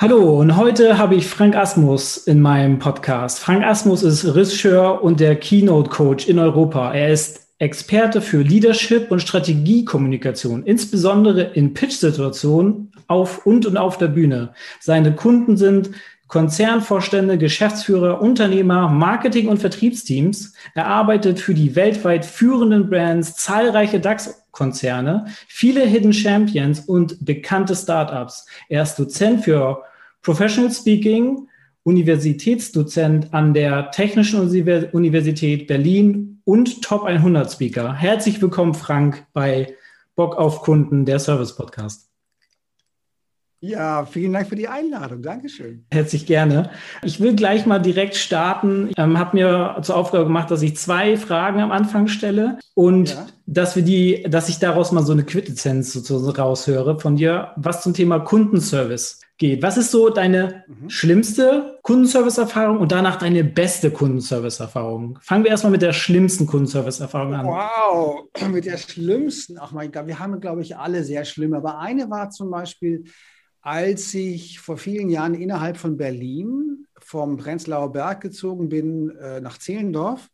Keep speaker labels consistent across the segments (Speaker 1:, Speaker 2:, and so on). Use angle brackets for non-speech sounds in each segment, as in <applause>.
Speaker 1: Hallo und heute habe ich Frank Asmus in meinem Podcast. Frank Asmus ist Regisseur und der Keynote Coach in Europa. Er ist Experte für Leadership und Strategiekommunikation, insbesondere in Pitch-Situationen auf und und auf der Bühne. Seine Kunden sind Konzernvorstände, Geschäftsführer, Unternehmer, Marketing- und Vertriebsteams. Er arbeitet für die weltweit führenden Brands, zahlreiche DAX-Konzerne, viele Hidden Champions und bekannte Startups. Er ist Dozent für Professional Speaking, Universitätsdozent an der Technischen Universität Berlin und Top 100 Speaker. Herzlich willkommen, Frank, bei Bock auf Kunden, der Service Podcast.
Speaker 2: Ja, vielen Dank für die Einladung. Dankeschön.
Speaker 1: Herzlich gerne. Ich will gleich mal direkt starten. Ähm, habe mir zur Aufgabe gemacht, dass ich zwei Fragen am Anfang stelle und ja. dass wir die, dass ich daraus mal so eine Quintessenz sozusagen raushöre von dir, was zum Thema Kundenservice geht. Was ist so deine mhm. schlimmste Kundenservice-Erfahrung und danach deine beste Kundenservice-Erfahrung? Fangen wir erstmal mit der schlimmsten Kundenservice-Erfahrung an.
Speaker 2: Wow, mit der schlimmsten. Ach mein Gott, wir haben, glaube ich, alle sehr schlimm. Aber eine war zum Beispiel, als ich vor vielen Jahren innerhalb von Berlin vom Prenzlauer Berg gezogen bin äh, nach Zehlendorf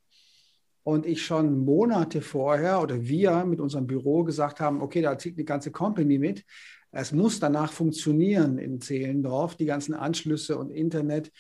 Speaker 2: und ich schon Monate vorher oder wir mit unserem Büro gesagt haben, okay, da zieht eine ganze Company mit. Es muss danach funktionieren in Zehlendorf, die ganzen Anschlüsse und Internet.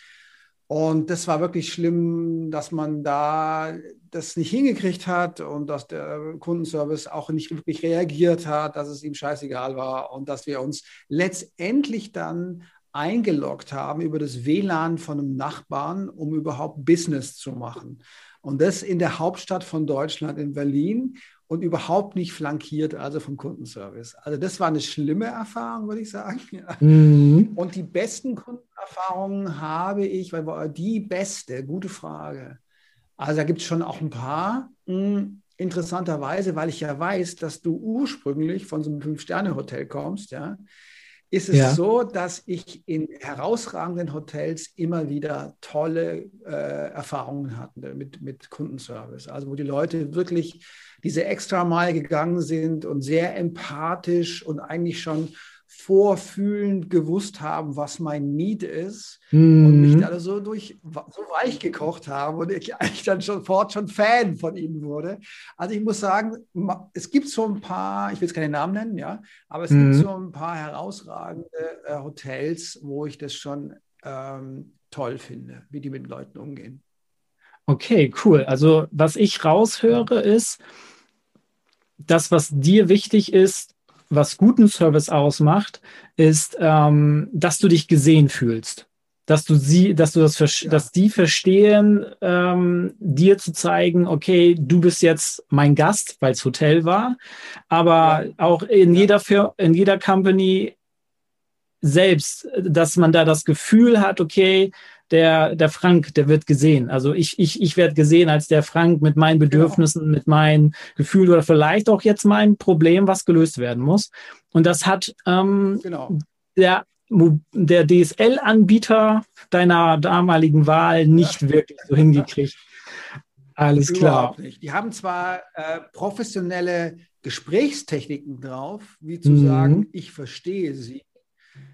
Speaker 2: Und das war wirklich schlimm, dass man da das nicht hingekriegt hat und dass der Kundenservice auch nicht wirklich reagiert hat, dass es ihm scheißegal war und dass wir uns letztendlich dann eingeloggt haben über das WLAN von einem Nachbarn, um überhaupt Business zu machen. Und das in der Hauptstadt von Deutschland, in Berlin und überhaupt nicht flankiert, also vom Kundenservice. Also das war eine schlimme Erfahrung, würde ich sagen. <laughs> Mhm. Und die besten Kundenerfahrungen habe ich, weil die beste, gute Frage. Also da gibt es schon auch ein paar. Hm, interessanterweise, weil ich ja weiß, dass du ursprünglich von so einem Fünf-Sterne-Hotel kommst, ja, ist es ja. so, dass ich in herausragenden Hotels immer wieder tolle äh, Erfahrungen hatte mit, mit Kundenservice. Also wo die Leute wirklich diese extra Mal gegangen sind und sehr empathisch und eigentlich schon vorfühlend gewusst haben, was mein Need ist mhm. und mich da so durch so weich gekocht haben und ich eigentlich dann sofort schon Fan von ihnen wurde. Also ich muss sagen, es gibt so ein paar, ich will jetzt keine Namen nennen, ja, aber es mhm. gibt so ein paar herausragende äh, Hotels, wo ich das schon ähm, toll finde, wie die mit Leuten umgehen.
Speaker 1: Okay, cool. Also was ich raushöre ist, das, was dir wichtig ist, was guten Service ausmacht, ist, ähm, dass du dich gesehen fühlst. Dass du sie, dass du das, ja. dass die verstehen, ähm, dir zu zeigen, okay, du bist jetzt mein Gast, weil es Hotel war, aber ja. auch in ja. jeder in jeder Company selbst, dass man da das Gefühl hat, okay, der, der Frank, der wird gesehen. Also ich, ich, ich werde gesehen als der Frank mit meinen genau. Bedürfnissen, mit meinen Gefühlen oder vielleicht auch jetzt mein Problem, was gelöst werden muss. Und das hat ähm, genau. der, der DSL-Anbieter deiner damaligen Wahl nicht ja. wirklich so hingekriegt. <laughs>
Speaker 2: Alles klar. Die haben zwar äh, professionelle Gesprächstechniken drauf, wie zu mhm. sagen, ich verstehe sie.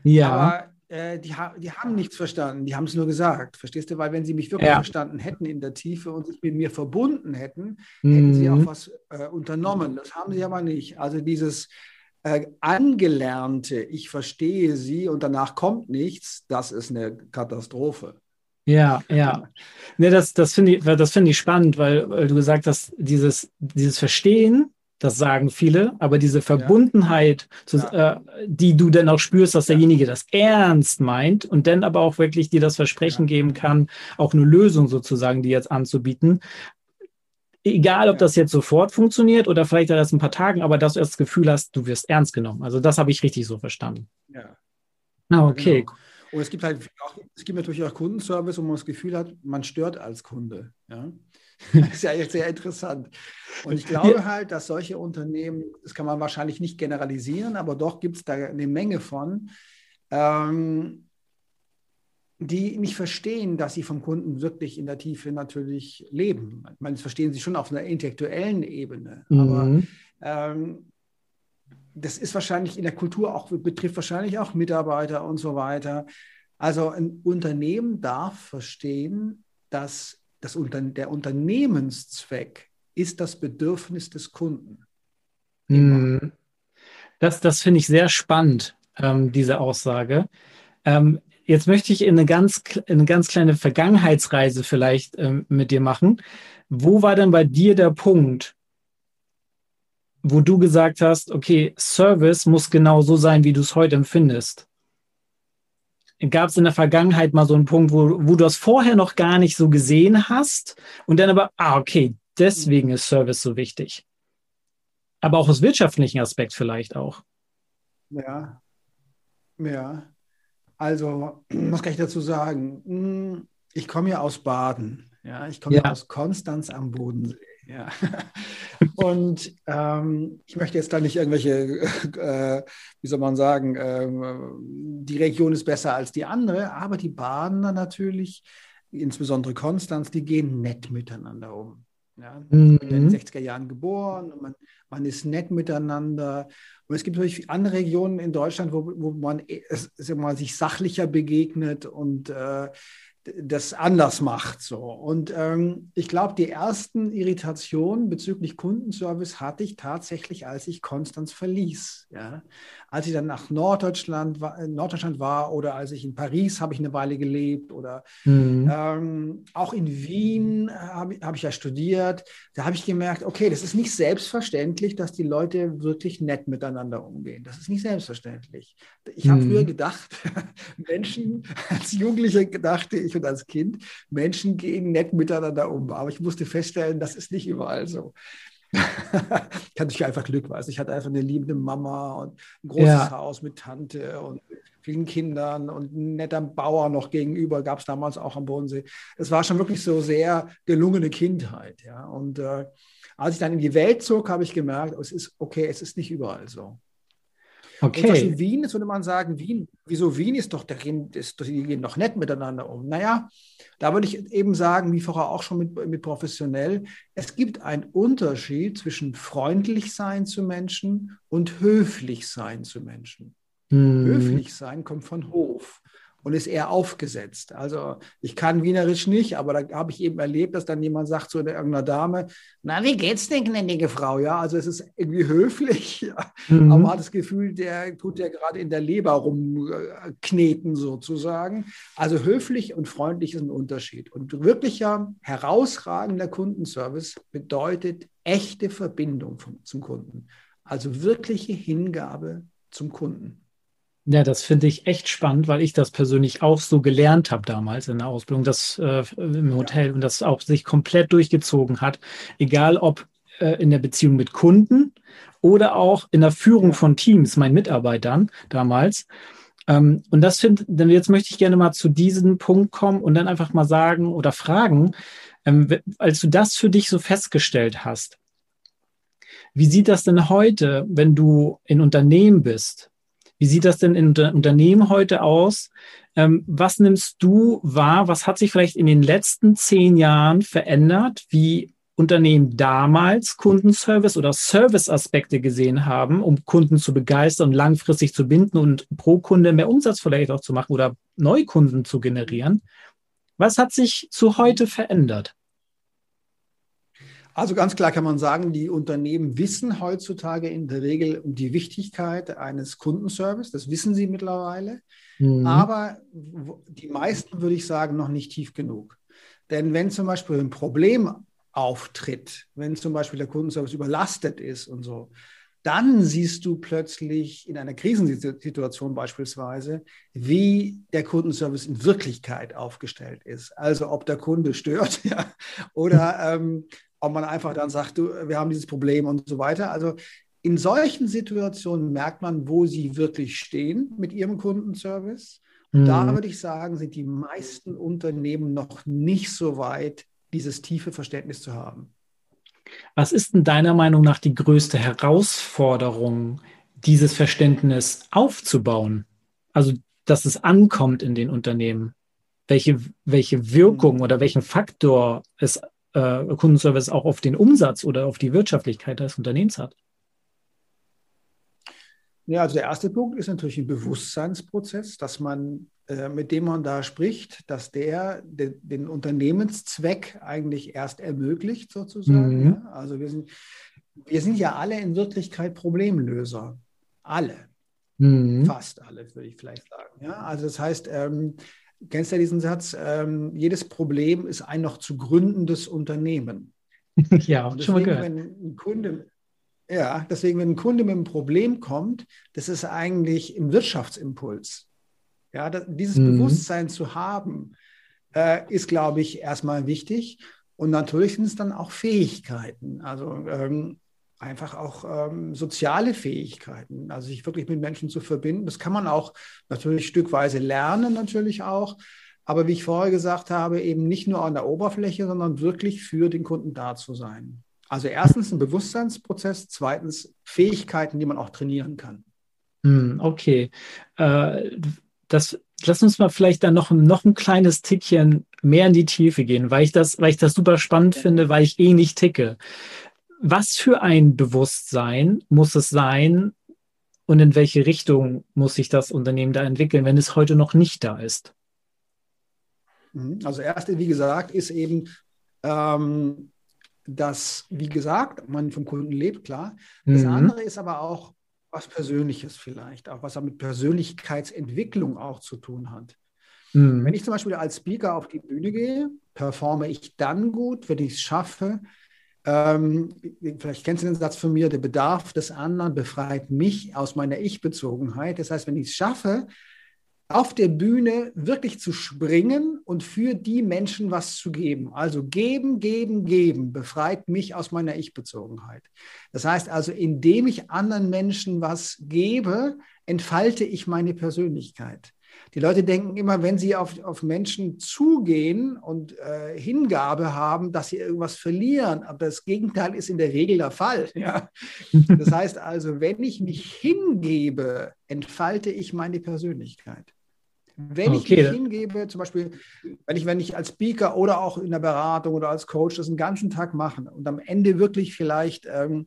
Speaker 2: Ja. Aber äh, die, ha die haben nichts verstanden, die haben es nur gesagt. Verstehst du? Weil wenn sie mich wirklich ja. verstanden hätten in der Tiefe und sich mit mir verbunden hätten, mhm. hätten sie auch was äh, unternommen. Das haben sie aber nicht. Also dieses äh, angelernte, ich verstehe sie und danach kommt nichts, das ist eine Katastrophe.
Speaker 1: Ja, ja. Nee, das, das finde ich, find ich spannend, weil, weil, du gesagt hast, dieses, dieses Verstehen das sagen viele, aber diese Verbundenheit, ja. zu, ja. Äh, die du dann auch spürst, dass derjenige das ernst meint und dann aber auch wirklich dir das Versprechen geben kann, auch eine Lösung sozusagen, die jetzt anzubieten. Egal, ob das jetzt sofort funktioniert oder vielleicht erst ein paar Tagen, aber dass du das Gefühl hast, du wirst ernst genommen. Also das habe ich richtig so verstanden. Ja.
Speaker 2: Ah, okay. Genau. Und es gibt halt auch, es gibt natürlich auch Kundenservice, wo man das Gefühl hat, man stört als Kunde. Ja? Das <laughs> ist ja jetzt sehr interessant. Und ich glaube halt, dass solche Unternehmen, das kann man wahrscheinlich nicht generalisieren, aber doch gibt es da eine Menge von, ähm, die nicht verstehen, dass sie vom Kunden wirklich in der Tiefe natürlich leben. Ich meine, das verstehen sie schon auf einer intellektuellen Ebene, mhm. aber ähm, das ist wahrscheinlich in der Kultur auch, betrifft wahrscheinlich auch Mitarbeiter und so weiter. Also ein Unternehmen darf verstehen, dass das der Unternehmenszweck ist das Bedürfnis des Kunden.
Speaker 1: Mhm. Das, das finde ich sehr spannend, ähm, diese Aussage. Ähm, Jetzt möchte ich in eine ganz, eine ganz kleine Vergangenheitsreise vielleicht ähm, mit dir machen. Wo war denn bei dir der Punkt, wo du gesagt hast, okay, Service muss genau so sein, wie du es heute empfindest? Gab es in der Vergangenheit mal so einen Punkt, wo, wo du das vorher noch gar nicht so gesehen hast und dann aber, ah, okay, deswegen ist Service so wichtig. Aber auch aus wirtschaftlichen Aspekt vielleicht auch.
Speaker 2: Ja, ja. Also, <clears throat> was kann ich dazu sagen? Hm, ich komme ja aus Baden. Ja, ich komme ja. aus Konstanz am Bodensee. Ja. Und ähm, ich möchte jetzt da nicht irgendwelche, <laughs> äh, wie soll man sagen, äh, die Region ist besser als die andere, aber die Badener natürlich, insbesondere Konstanz, die gehen nett miteinander um. Ja, mhm. in den 60er Jahren geboren und man, man ist nett miteinander. Und es gibt natürlich andere Regionen in Deutschland, wo, wo man es, mal, sich sachlicher begegnet und äh, das anders macht. So. Und ähm, ich glaube, die ersten Irritationen bezüglich Kundenservice hatte ich tatsächlich, als ich Konstanz verließ. Ja? Als ich dann nach Norddeutschland, war, Norddeutschland war oder als ich in Paris habe ich eine Weile gelebt oder mhm. ähm, auch in Wien habe hab ich ja studiert. Da habe ich gemerkt, okay, das ist nicht selbstverständlich, dass die Leute wirklich nett miteinander umgehen. Das ist nicht selbstverständlich. Ich habe mhm. früher gedacht, <laughs> Menschen, als Jugendliche dachte ich, und als Kind, Menschen gehen nett miteinander um. Aber ich musste feststellen, das ist nicht überall so. <laughs> ich hatte einfach Glück, weiß ich hatte einfach eine liebende Mama und ein großes ja. Haus mit Tante und vielen Kindern und ein netter Bauer noch gegenüber, gab es damals auch am Bodensee. Es war schon wirklich so sehr gelungene Kindheit. Ja? Und äh, als ich dann in die Welt zog, habe ich gemerkt, es ist okay, es ist nicht überall so. Okay. Und Wien, jetzt würde man sagen, Wien, wieso Wien ist doch, der, ist, die gehen doch nett miteinander um. Naja, da würde ich eben sagen, wie vorher auch schon mit, mit professionell, es gibt einen Unterschied zwischen freundlich sein zu Menschen und höflich sein zu Menschen. Mhm. Höflich sein kommt von Hof und ist eher aufgesetzt. Also ich kann Wienerisch nicht, aber da habe ich eben erlebt, dass dann jemand sagt zu irgendeiner Dame, na, wie geht's denn, gnädige Frau? Ja, also es ist irgendwie höflich, <laughs> ja. mhm. aber man hat das Gefühl, der tut ja gerade in der Leber rumkneten sozusagen. Also höflich und freundlich ist ein Unterschied. Und wirklicher, herausragender Kundenservice bedeutet echte Verbindung vom, zum Kunden. Also wirkliche Hingabe zum Kunden.
Speaker 1: Ja, das finde ich echt spannend, weil ich das persönlich auch so gelernt habe damals in der Ausbildung, das äh, im Hotel und das auch sich komplett durchgezogen hat, egal ob äh, in der Beziehung mit Kunden oder auch in der Führung von Teams, meinen Mitarbeitern damals. Ähm, und das finde, denn jetzt möchte ich gerne mal zu diesem Punkt kommen und dann einfach mal sagen oder fragen, ähm, als du das für dich so festgestellt hast, wie sieht das denn heute, wenn du in Unternehmen bist? Wie sieht das denn in Unternehmen heute aus? Ähm, was nimmst du wahr? Was hat sich vielleicht in den letzten zehn Jahren verändert, wie Unternehmen damals Kundenservice oder Serviceaspekte gesehen haben, um Kunden zu begeistern und langfristig zu binden und pro Kunde mehr Umsatz vielleicht auch zu machen oder Neukunden zu generieren? Was hat sich zu heute verändert?
Speaker 2: Also ganz klar kann man sagen, die Unternehmen wissen heutzutage in der Regel um die Wichtigkeit eines Kundenservice. Das wissen sie mittlerweile. Mhm. Aber die meisten würde ich sagen, noch nicht tief genug. Denn wenn zum Beispiel ein Problem auftritt, wenn zum Beispiel der Kundenservice überlastet ist und so, dann siehst du plötzlich in einer Krisensituation beispielsweise, wie der Kundenservice in Wirklichkeit aufgestellt ist. Also ob der Kunde stört <laughs> ja, oder ähm, ob man einfach dann sagt, du, wir haben dieses Problem und so weiter. Also in solchen Situationen merkt man, wo sie wirklich stehen mit ihrem Kundenservice Mhm. Da würde ich sagen, sind die meisten Unternehmen noch nicht so weit, dieses tiefe Verständnis zu haben.
Speaker 1: Was ist denn deiner Meinung nach die größte Herausforderung, dieses Verständnis aufzubauen? Also, dass es ankommt in den Unternehmen. Welche, welche Wirkung mhm. oder welchen Faktor es äh, Kundenservice auch auf den Umsatz oder auf die Wirtschaftlichkeit des Unternehmens hat?
Speaker 2: Ja, also der erste Punkt ist natürlich ein Bewusstseinsprozess, dass man, äh, mit dem man da spricht, dass der de, den Unternehmenszweck eigentlich erst ermöglicht, sozusagen. Mhm. Ja? Also wir sind, wir sind ja alle in Wirklichkeit Problemlöser. Alle. Mhm. Fast alle, würde ich vielleicht sagen. Ja? Also das heißt, ähm, kennst du ja diesen Satz, ähm, jedes Problem ist ein noch zu gründendes Unternehmen. <laughs>
Speaker 1: ja, schon mal gehört.
Speaker 2: Wenn ein Kunde, ja, deswegen, wenn ein Kunde mit einem Problem kommt, das ist eigentlich ein Wirtschaftsimpuls. Ja, das, dieses mhm. Bewusstsein zu haben, äh, ist, glaube ich, erstmal wichtig. Und natürlich sind es dann auch Fähigkeiten, also ähm, einfach auch ähm, soziale Fähigkeiten, also sich wirklich mit Menschen zu verbinden. Das kann man auch natürlich stückweise lernen, natürlich auch. Aber wie ich vorher gesagt habe, eben nicht nur an der Oberfläche, sondern wirklich für den Kunden da zu sein. Also erstens ein Bewusstseinsprozess, zweitens Fähigkeiten, die man auch trainieren kann.
Speaker 1: Hm, okay. Äh, das, lass uns mal vielleicht dann noch, noch ein kleines Tickchen mehr in die Tiefe gehen, weil ich das, weil ich das super spannend finde, weil ich eh nicht ticke. Was für ein Bewusstsein muss es sein und in welche Richtung muss sich das Unternehmen da entwickeln, wenn es heute noch nicht da ist?
Speaker 2: Mhm. Also erste, wie gesagt, ist eben ähm, dass, wie gesagt, man vom Kunden lebt, klar. Das mhm. andere ist aber auch was Persönliches vielleicht, auch was mit Persönlichkeitsentwicklung auch zu tun hat. Mhm. Wenn ich zum Beispiel als Speaker auf die Bühne gehe, performe ich dann gut, wenn ich es schaffe. Ähm, vielleicht kennst du den Satz von mir, der Bedarf des anderen befreit mich aus meiner Ich-Bezogenheit. Das heißt, wenn ich es schaffe, auf der Bühne wirklich zu springen und für die Menschen was zu geben. Also geben, geben, geben befreit mich aus meiner Ich-Bezogenheit. Das heißt also, indem ich anderen Menschen was gebe, entfalte ich meine Persönlichkeit. Die Leute denken immer, wenn sie auf, auf Menschen zugehen und äh, Hingabe haben, dass sie irgendwas verlieren. Aber das Gegenteil ist in der Regel der Fall. <laughs> Ja? Das heißt also, wenn ich mich hingebe, entfalte ich meine Persönlichkeit. Wenn ich mich hingebe, zum Beispiel, wenn ich, wenn ich als Speaker oder auch in der Beratung oder als Coach das einen ganzen Tag mache und am Ende wirklich vielleicht ähm,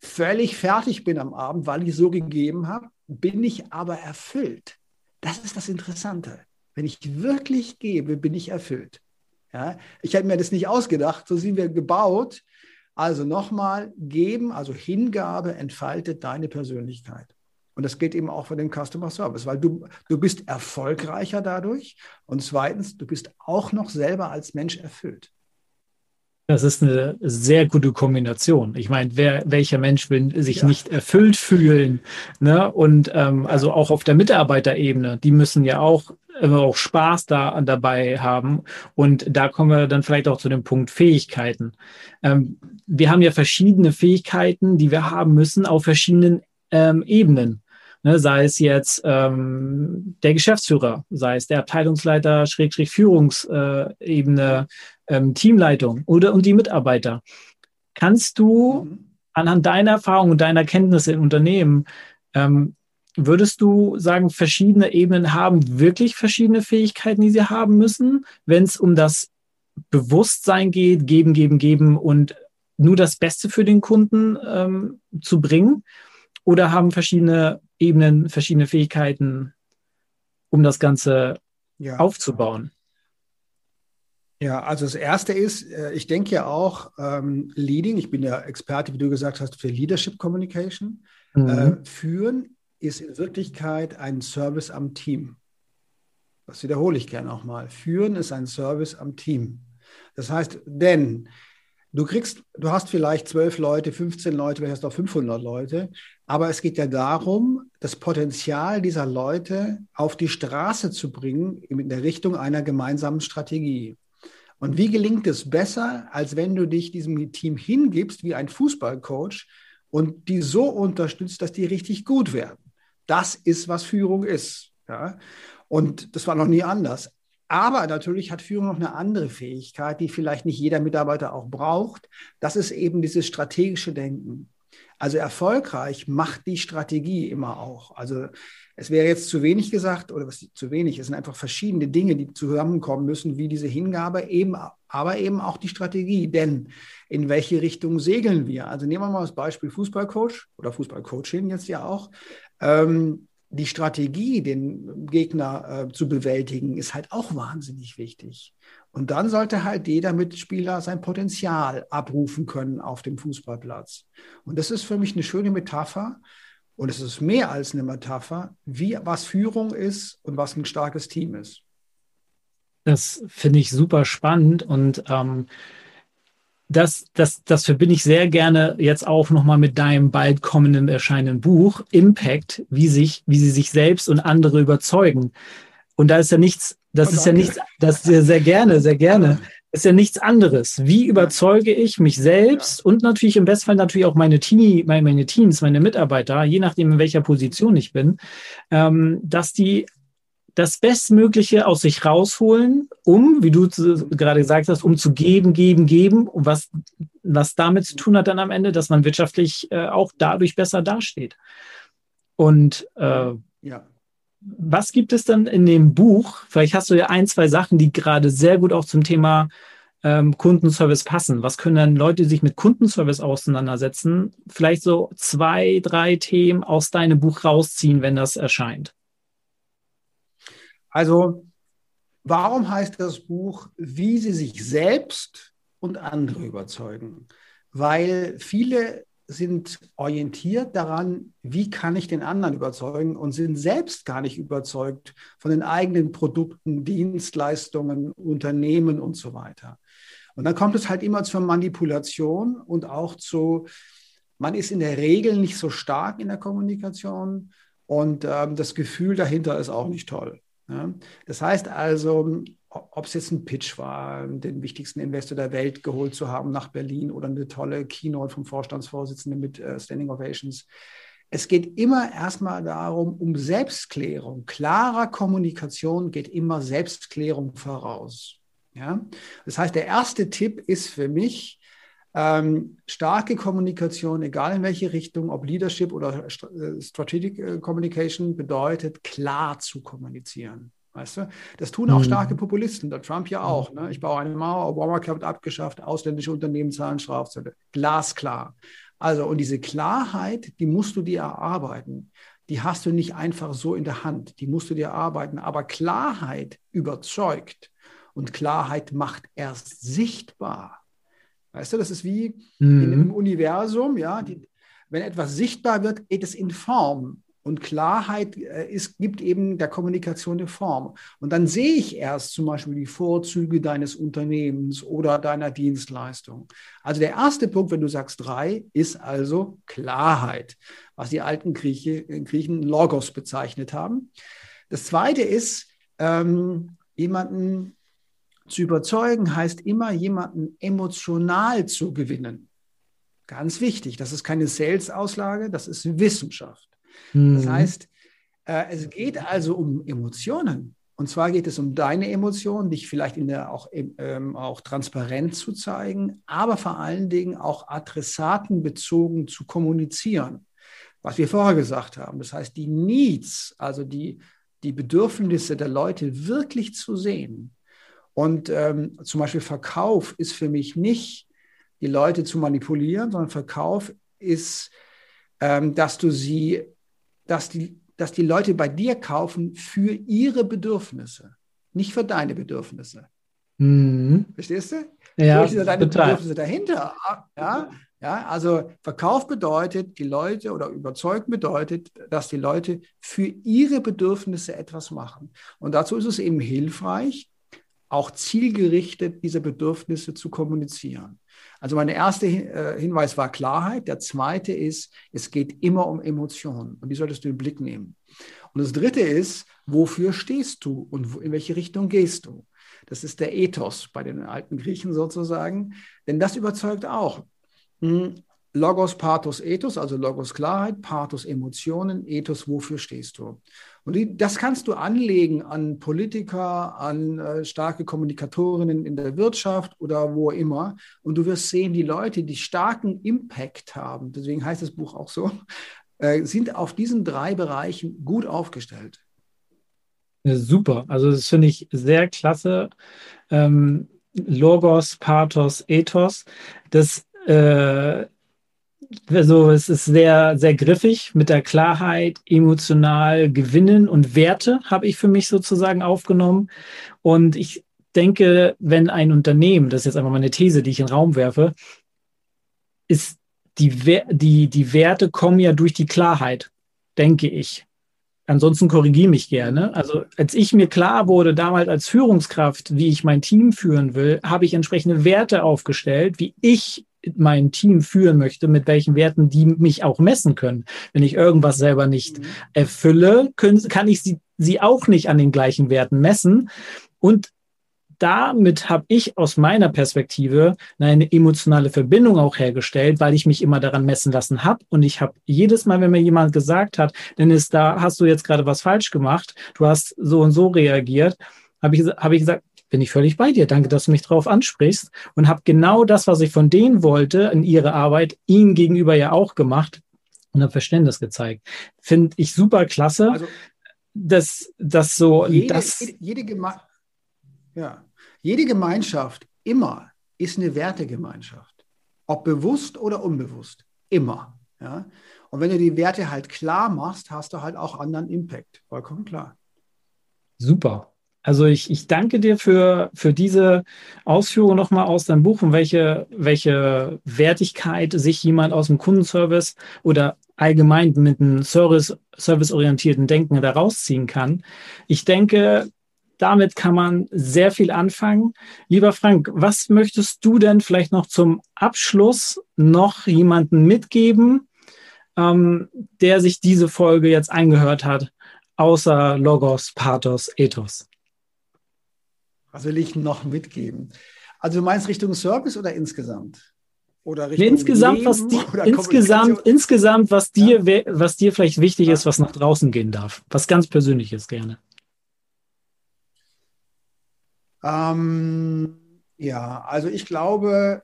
Speaker 2: völlig fertig bin am Abend, weil ich so gegeben habe, bin ich aber erfüllt. Das ist das Interessante. Wenn ich wirklich gebe, bin ich erfüllt. Ja? Ich hätte mir das nicht ausgedacht, so sind wir gebaut. Also nochmal, geben, also Hingabe entfaltet deine Persönlichkeit. Und das gilt eben auch für den Customer Service, weil du, du bist erfolgreicher dadurch und zweitens, du bist auch noch selber als Mensch erfüllt.
Speaker 1: Das ist eine sehr gute Kombination. Ich meine, wer, welcher Mensch will sich ja. nicht erfüllt fühlen? Ne? Und ähm, also auch auf der Mitarbeiterebene, die müssen ja auch immer auch Spaß da dabei haben. Und da kommen wir dann vielleicht auch zu dem Punkt Fähigkeiten. Ähm, wir haben ja verschiedene Fähigkeiten, die wir haben müssen auf verschiedenen ähm, Ebenen. Ne, sei es jetzt ähm, der Geschäftsführer, sei es der Abteilungsleiter, Schrägstrich Führungsebene, ähm, Teamleitung oder und die Mitarbeiter. Kannst du mhm. anhand deiner Erfahrung und deiner Kenntnisse im Unternehmen, ähm, würdest du sagen, verschiedene Ebenen haben wirklich verschiedene Fähigkeiten, die sie haben müssen, wenn es um das Bewusstsein geht, geben, geben, geben und nur das Beste für den Kunden ähm, zu bringen? Oder haben verschiedene Ebenen, verschiedene Fähigkeiten, um das Ganze ja. aufzubauen?
Speaker 2: Ja, also das Erste ist, äh, ich denke ja auch, ähm, Leading, ich bin ja Experte, wie du gesagt hast, für Leadership Communication. Mhm. Äh, führen ist in Wirklichkeit ein Service am Team. Das wiederhole ich gerne auch mal. Führen ist ein Service am Team. Das heißt, denn Du kriegst, du hast vielleicht zwölf Leute, 15 Leute, vielleicht hast du auch 500 Leute, aber es geht ja darum, das Potenzial dieser Leute auf die Straße zu bringen in der Richtung einer gemeinsamen Strategie. Und wie gelingt es besser, als wenn du dich diesem Team hingibst wie ein Fußballcoach und die so unterstützt, dass die richtig gut werden? Das ist, was Führung ist. Ja? Und das war noch nie anders. Aber natürlich hat Führung noch eine andere Fähigkeit, die vielleicht nicht jeder Mitarbeiter auch braucht. Das ist eben dieses strategische Denken. Also erfolgreich macht die Strategie immer auch. Also es wäre jetzt zu wenig gesagt oder was zu wenig, es sind einfach verschiedene Dinge, die zusammenkommen müssen, wie diese Hingabe, eben, aber eben auch die Strategie. Denn in welche Richtung segeln wir? Also nehmen wir mal das Beispiel Fußballcoach oder Fußballcoaching jetzt ja auch. Ähm, die Strategie, den Gegner äh, zu bewältigen, ist halt auch wahnsinnig wichtig. Und dann sollte halt jeder Mitspieler sein Potenzial abrufen können auf dem Fußballplatz. Und das ist für mich eine schöne Metapher. Und es ist mehr als eine Metapher, wie was Führung ist und was ein starkes Team ist.
Speaker 1: Das finde ich super spannend und ähm, das, das, das verbinde ich sehr gerne jetzt auch nochmal mit deinem bald kommenden erscheinenden Buch, Impact, wie sich, wie sie sich selbst und andere überzeugen. Und da ist ja nichts, das oh, ist ja nichts, das ist ja sehr gerne, sehr gerne. Ist ja nichts anderes. Wie überzeuge ich mich selbst und natürlich im Bestfall natürlich auch meine Teenie, meine, meine Teams, meine Mitarbeiter, je nachdem in welcher Position ich bin, ähm, dass die das Bestmögliche aus sich rausholen, um, wie du gerade gesagt hast, um zu geben, geben, geben, und was, was damit zu tun hat dann am Ende, dass man wirtschaftlich äh, auch dadurch besser dasteht. Und äh, ja. Was gibt es dann in dem Buch? Vielleicht hast du ja ein, zwei Sachen, die gerade sehr gut auch zum Thema ähm, Kundenservice passen. Was können dann Leute, die sich mit Kundenservice auseinandersetzen, vielleicht so zwei, drei Themen aus deinem Buch rausziehen, wenn das erscheint?
Speaker 2: Also, warum heißt das Buch, wie Sie sich selbst und andere überzeugen? Weil viele sind orientiert daran, wie kann ich den anderen überzeugen und sind selbst gar nicht überzeugt von den eigenen Produkten, Dienstleistungen, Unternehmen und so weiter. Und dann kommt es halt immer zur Manipulation und auch zu, man ist in der Regel nicht so stark in der Kommunikation und ähm, das Gefühl dahinter ist auch nicht toll. Ja? Das heißt also, ob es jetzt ein Pitch war, den wichtigsten Investor der Welt geholt zu haben nach Berlin oder eine tolle Keynote vom Vorstandsvorsitzenden mit äh, Standing Ovations. Es geht immer erstmal darum, um Selbstklärung. Klarer Kommunikation geht immer Selbstklärung voraus. Ja? Das heißt, der erste Tipp ist für mich, ähm, starke Kommunikation, egal in welche Richtung, ob Leadership oder äh, Strategic äh, Communication, bedeutet klar zu kommunizieren. Weißt du? Das tun auch mhm. starke Populisten, der Trump ja auch. Ne? Ich baue eine Mauer, Obama wird abgeschafft, ausländische Unternehmen zahlen Strafzölle. Glasklar. Also, und diese Klarheit, die musst du dir erarbeiten. Die hast du nicht einfach so in der Hand. Die musst du dir erarbeiten. Aber Klarheit überzeugt und Klarheit macht erst sichtbar. Weißt du, das ist wie mhm. in einem Universum, ja, die, wenn etwas sichtbar wird, geht es in Form. Und Klarheit äh, ist, gibt eben der Kommunikation eine Form. Und dann sehe ich erst zum Beispiel die Vorzüge deines Unternehmens oder deiner Dienstleistung. Also der erste Punkt, wenn du sagst drei, ist also Klarheit, was die alten Grieche, Griechen Logos bezeichnet haben. Das zweite ist, ähm, jemanden zu überzeugen heißt immer, jemanden emotional zu gewinnen. Ganz wichtig. Das ist keine Sales-Auslage, das ist Wissenschaft. Mhm. Das heißt, äh, es geht also um Emotionen. Und zwar geht es um deine Emotionen, dich vielleicht in der auch, ähm, auch transparent zu zeigen, aber vor allen Dingen auch adressatenbezogen zu kommunizieren. Was wir vorher gesagt haben. Das heißt, die Needs, also die, die Bedürfnisse der Leute wirklich zu sehen und ähm, zum Beispiel Verkauf ist für mich nicht, die Leute zu manipulieren, sondern Verkauf ist, ähm, dass du sie, dass die, dass die Leute bei dir kaufen für ihre Bedürfnisse, nicht für deine Bedürfnisse. Mhm. Verstehst du?
Speaker 1: Ja,
Speaker 2: sind deine total. Bedürfnisse dahinter. Ja, ja, also Verkauf bedeutet, die Leute oder überzeugt bedeutet, dass die Leute für ihre Bedürfnisse etwas machen. Und dazu ist es eben hilfreich, auch zielgerichtet diese Bedürfnisse zu kommunizieren. Also mein erster äh, Hinweis war Klarheit. Der zweite ist, es geht immer um Emotionen und die solltest du im Blick nehmen. Und das dritte ist, wofür stehst du und in welche Richtung gehst du? Das ist der Ethos bei den alten Griechen sozusagen, denn das überzeugt auch. Hm, Logos, Pathos, Ethos, also Logos Klarheit, Pathos Emotionen, Ethos, wofür stehst du? Und die, das kannst du anlegen an Politiker, an äh, starke Kommunikatorinnen in der Wirtschaft oder wo immer. Und du wirst sehen, die Leute, die starken Impact haben, deswegen heißt das Buch auch so, äh, sind auf diesen drei Bereichen gut aufgestellt.
Speaker 1: Super, also das finde ich sehr klasse. Ähm, Logos, Pathos, Ethos. Das äh, also es ist sehr, sehr griffig mit der Klarheit, emotional gewinnen und Werte habe ich für mich sozusagen aufgenommen. Und ich denke, wenn ein Unternehmen, das ist jetzt einfach mal eine These, die ich in den Raum werfe, ist die, die, die Werte kommen ja durch die Klarheit, denke ich. Ansonsten korrigiere mich gerne. Also als ich mir klar wurde, damals als Führungskraft, wie ich mein Team führen will, habe ich entsprechende Werte aufgestellt, wie ich mein Team führen möchte, mit welchen Werten die mich auch messen können. Wenn ich irgendwas selber nicht mhm. erfülle, können, kann ich sie, sie auch nicht an den gleichen Werten messen. Und damit habe ich aus meiner Perspektive eine emotionale Verbindung auch hergestellt, weil ich mich immer daran messen lassen habe. Und ich habe jedes Mal, wenn mir jemand gesagt hat, Dennis, da hast du jetzt gerade was falsch gemacht, du hast so und so reagiert, habe ich, hab ich gesagt, bin ich völlig bei dir. Danke, dass du mich darauf ansprichst und habe genau das, was ich von denen wollte, in ihrer Arbeit, ihnen gegenüber ja auch gemacht und habe Verständnis gezeigt. Finde ich super klasse. Also, dass das so
Speaker 2: jede,
Speaker 1: das
Speaker 2: jede, jede, Geme ja. Jede Gemeinschaft immer ist eine Wertegemeinschaft. Ob bewusst oder unbewusst. Immer. Ja? Und wenn du die Werte halt klar machst, hast du halt auch anderen Impact. Vollkommen klar.
Speaker 1: Super. Also ich, ich danke dir für, für diese Ausführung nochmal aus deinem Buch und welche, welche Wertigkeit sich jemand aus dem Kundenservice oder allgemein mit einem Service, serviceorientierten Denken da rausziehen kann. Ich denke, damit kann man sehr viel anfangen. Lieber Frank, was möchtest du denn vielleicht noch zum Abschluss noch jemanden mitgeben, ähm, der sich diese Folge jetzt eingehört hat, außer Logos, Pathos, Ethos?
Speaker 2: Was will ich noch mitgeben? Also du meinst Richtung Service oder insgesamt?
Speaker 1: Oder Richtung nee, insgesamt, was die, insgesamt, insgesamt, was dir, ja. was dir vielleicht wichtig ja. ist, was nach draußen gehen darf. Was ganz Persönliches gerne.
Speaker 2: Ähm, ja, also ich glaube,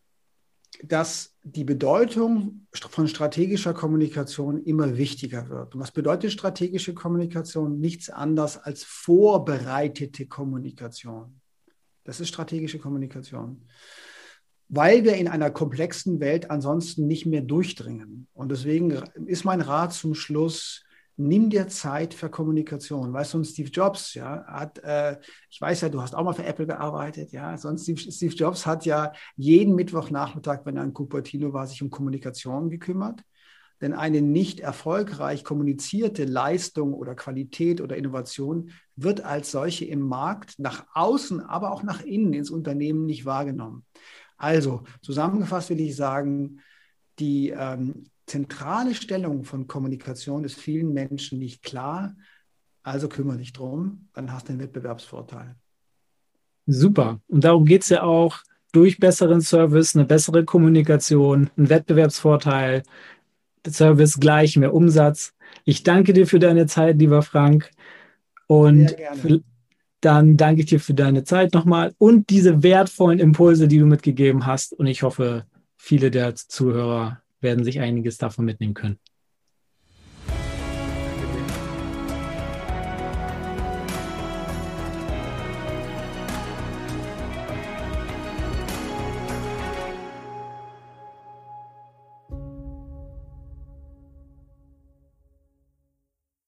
Speaker 2: dass die Bedeutung von strategischer Kommunikation immer wichtiger wird. Und was bedeutet strategische Kommunikation? Nichts anderes als vorbereitete Kommunikation. Das ist strategische Kommunikation. Weil wir in einer komplexen Welt ansonsten nicht mehr durchdringen. Und deswegen ist mein Rat zum Schluss, nimm dir Zeit für Kommunikation. Weißt du, Steve Jobs, ja, hat, äh, ich weiß ja, du hast auch mal für Apple gearbeitet, ja, sonst Steve, Steve Jobs hat ja jeden Mittwochnachmittag, wenn er in Cupertino war, sich um Kommunikation gekümmert. Denn eine nicht erfolgreich kommunizierte Leistung oder Qualität oder Innovation wird als solche im Markt nach außen, aber auch nach innen ins Unternehmen nicht wahrgenommen. Also zusammengefasst will ich sagen, die ähm, zentrale Stellung von Kommunikation ist vielen Menschen nicht klar. Also kümmere dich drum, dann hast du einen Wettbewerbsvorteil.
Speaker 1: Super. Und darum geht es ja auch durch besseren Service, eine bessere Kommunikation, einen Wettbewerbsvorteil, Service gleich mehr Umsatz. Ich danke dir für deine Zeit, lieber Frank. Und dann danke ich dir für deine Zeit nochmal und diese wertvollen Impulse, die du mitgegeben hast. Und ich hoffe, viele der Zuhörer werden sich einiges davon mitnehmen können.